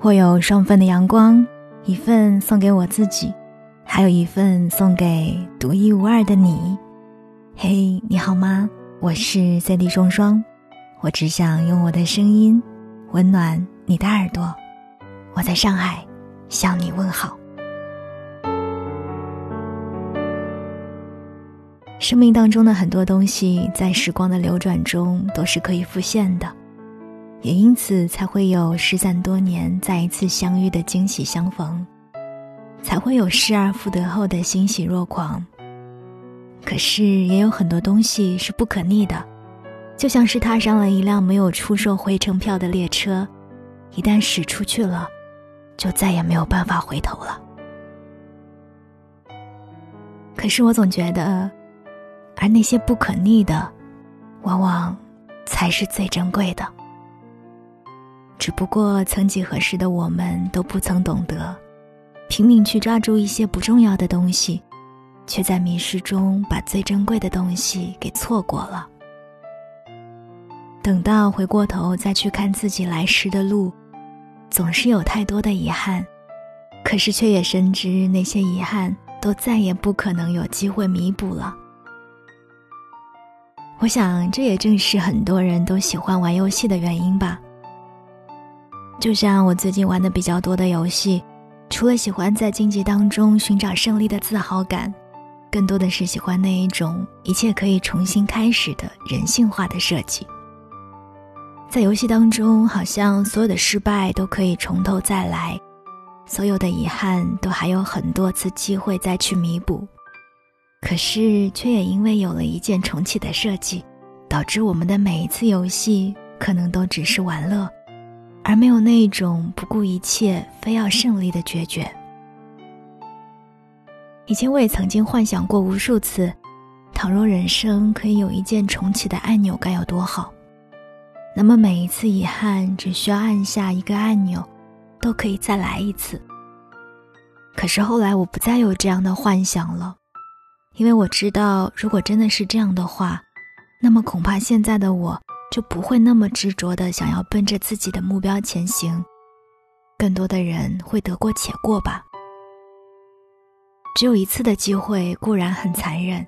或有双份的阳光，一份送给我自己，还有一份送给独一无二的你。嘿，你好吗？我是 C D 双双，我只想用我的声音温暖你的耳朵。我在上海向你问好。生命当中的很多东西，在时光的流转中都是可以复现的，也因此才会有失散多年再一次相遇的惊喜相逢，才会有失而复得后的欣喜若狂。可是也有很多东西是不可逆的，就像是踏上了一辆没有出售回程票的列车，一旦驶出去了，就再也没有办法回头了。可是我总觉得。而那些不可逆的，往往才是最珍贵的。只不过曾几何时的我们都不曾懂得，拼命去抓住一些不重要的东西，却在迷失中把最珍贵的东西给错过了。等到回过头再去看自己来时的路，总是有太多的遗憾，可是却也深知那些遗憾都再也不可能有机会弥补了。我想，这也正是很多人都喜欢玩游戏的原因吧。就像我最近玩的比较多的游戏，除了喜欢在竞技当中寻找胜利的自豪感，更多的是喜欢那一种一切可以重新开始的人性化的设计。在游戏当中，好像所有的失败都可以从头再来，所有的遗憾都还有很多次机会再去弥补。可是，却也因为有了一键重启的设计，导致我们的每一次游戏可能都只是玩乐，而没有那一种不顾一切非要胜利的决绝。以前我也曾经幻想过无数次，倘若人生可以有一键重启的按钮，该有多好。那么每一次遗憾，只需要按下一个按钮，都可以再来一次。可是后来，我不再有这样的幻想了。因为我知道，如果真的是这样的话，那么恐怕现在的我就不会那么执着的想要奔着自己的目标前行。更多的人会得过且过吧。只有一次的机会固然很残忍，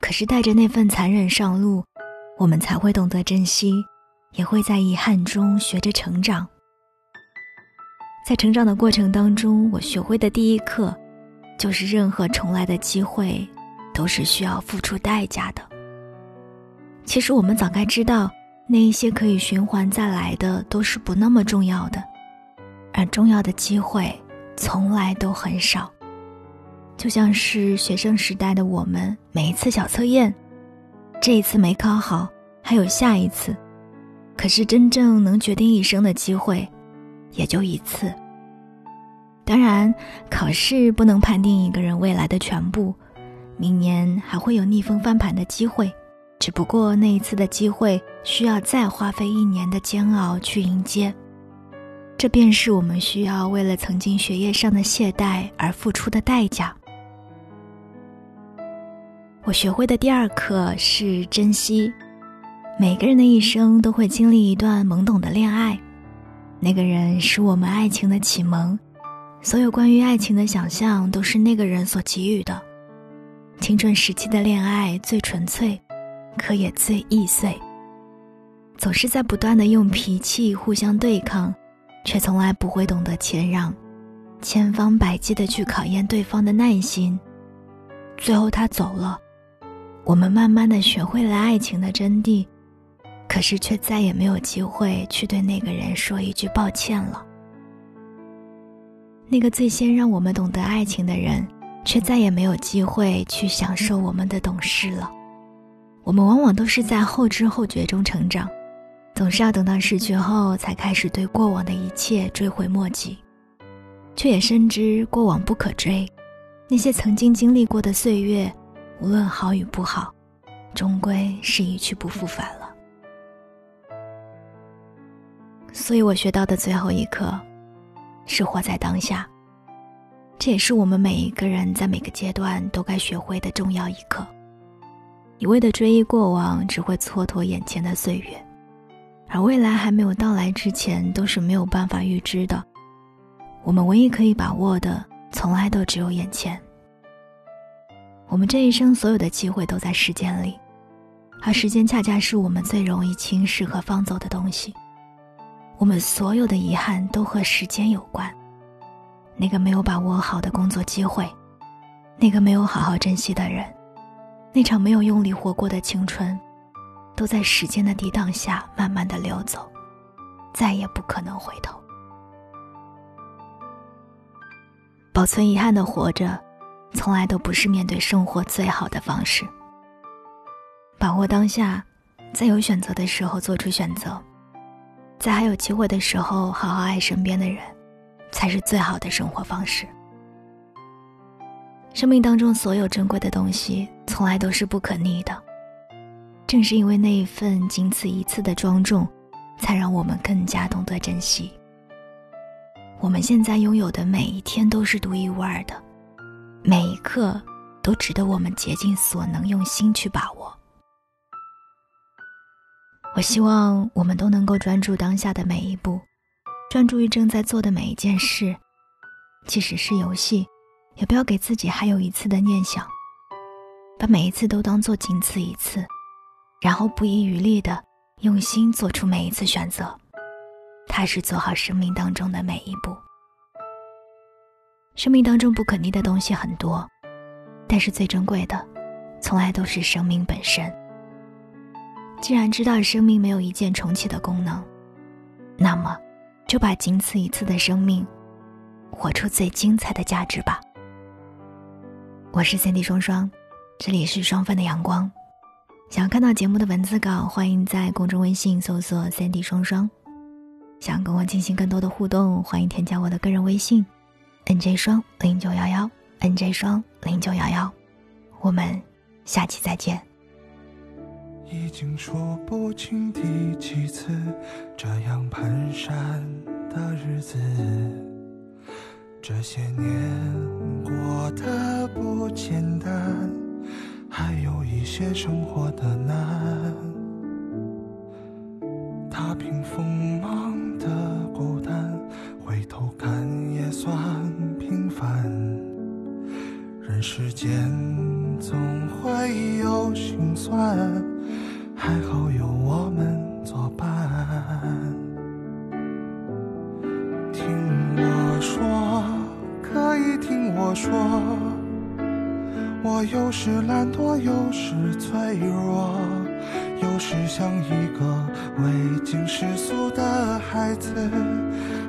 可是带着那份残忍上路，我们才会懂得珍惜，也会在遗憾中学着成长。在成长的过程当中，我学会的第一课，就是任何重来的机会。都是需要付出代价的。其实我们早该知道，那一些可以循环再来的都是不那么重要的，而重要的机会从来都很少。就像是学生时代的我们，每一次小测验，这一次没考好，还有下一次，可是真正能决定一生的机会，也就一次。当然，考试不能判定一个人未来的全部。明年还会有逆风翻盘的机会，只不过那一次的机会需要再花费一年的煎熬去迎接。这便是我们需要为了曾经学业上的懈怠而付出的代价。我学会的第二课是珍惜。每个人的一生都会经历一段懵懂的恋爱，那个人是我们爱情的启蒙，所有关于爱情的想象都是那个人所给予的。青春时期的恋爱最纯粹，可也最易碎。总是在不断的用脾气互相对抗，却从来不会懂得谦让，千方百计的去考验对方的耐心。最后他走了，我们慢慢的学会了爱情的真谛，可是却再也没有机会去对那个人说一句抱歉了。那个最先让我们懂得爱情的人。却再也没有机会去享受我们的懂事了。我们往往都是在后知后觉中成长，总是要等到失去后才开始对过往的一切追悔莫及，却也深知过往不可追。那些曾经经历过的岁月，无论好与不好，终归是一去不复返了。所以我学到的最后一课，是活在当下。这也是我们每一个人在每个阶段都该学会的重要一课。一味的追忆过往，只会蹉跎眼前的岁月，而未来还没有到来之前，都是没有办法预知的，我们唯一可以把握的，从来都只有眼前。我们这一生所有的机会都在时间里，而时间恰恰是我们最容易轻视和放走的东西。我们所有的遗憾都和时间有关。那个没有把握好的工作机会，那个没有好好珍惜的人，那场没有用力活过的青春，都在时间的抵挡下慢慢的流走，再也不可能回头。保存遗憾的活着。从来都不是面对生活最好的方式。把握当下，在有选择的时候做出选择，在还有机会的时候好好爱身边的人，才是最好的生活方式。生命当中所有珍贵的东西，从来都是不可逆的。正是因为那一份仅此一次的庄重，才让我们更加懂得珍惜。我们现在拥有的每一天都是独一无二的。每一刻都值得我们竭尽所能用心去把握。我希望我们都能够专注当下的每一步，专注于正在做的每一件事，即使是游戏，也不要给自己还有一次的念想，把每一次都当做仅此一次，然后不遗余力的用心做出每一次选择，踏实做好生命当中的每一步。生命当中不可逆的东西很多，但是最珍贵的，从来都是生命本身。既然知道生命没有一键重启的功能，那么，就把仅此一次的生命，活出最精彩的价值吧。我是三 D 双双，这里是双份的阳光。想要看到节目的文字稿，欢迎在公众微信搜索“三 D 双双”。想跟我进行更多的互动，欢迎添加我的个人微信。N J 双零九幺幺，N J 双零九幺幺，我们下期再见。已经数不清第几次这样蹒跚的日子，这些年过得不简单，还有一些生活的难。踏平锋芒的孤单，回头看也算平凡。人世间总会有心酸，还好有我们作伴。听我说，可以听我说，我有时懒惰，有时脆弱，有时像一个未经世俗的孩子。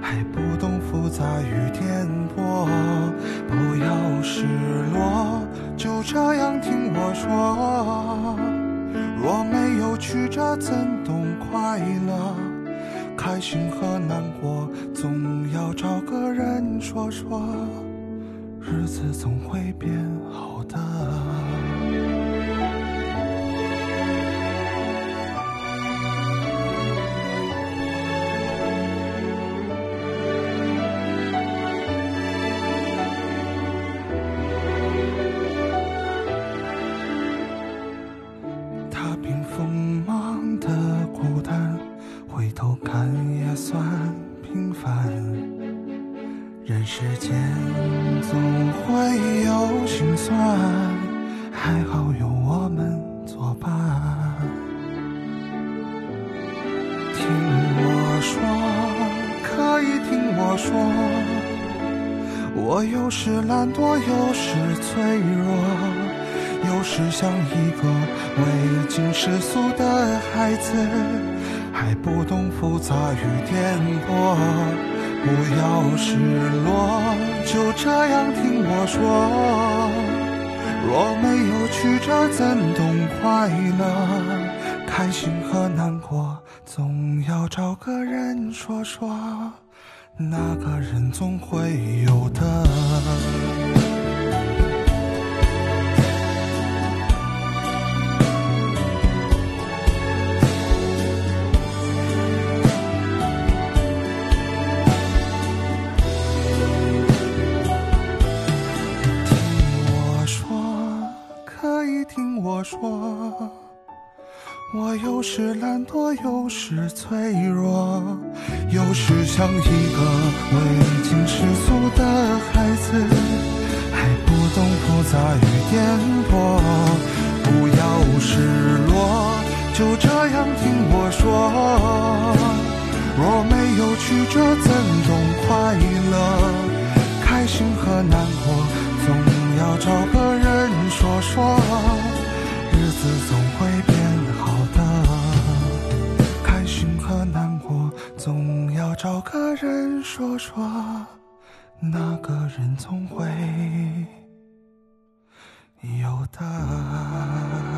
还不懂复杂与颠簸，不要失落，就这样听我说。若没有曲折，怎懂快乐？开心和难过，总要找个人说说，日子总会变好世间总会有心酸，还好有我们作伴。听我说，可以听我说，我有时懒惰，有时脆弱，有时像一个未经世俗的孩子，还不懂复杂与颠簸。不要失落，就这样听我说。若没有曲折，怎懂快乐？开心和难过，总要找个人说说。那个人总会有的。有时懒惰有时脆弱有时像一个未经世俗的孩子还不懂复杂与颠簸。不要失落就这样听我说。若没有曲折怎懂快乐？找个人说说那个人总会有的。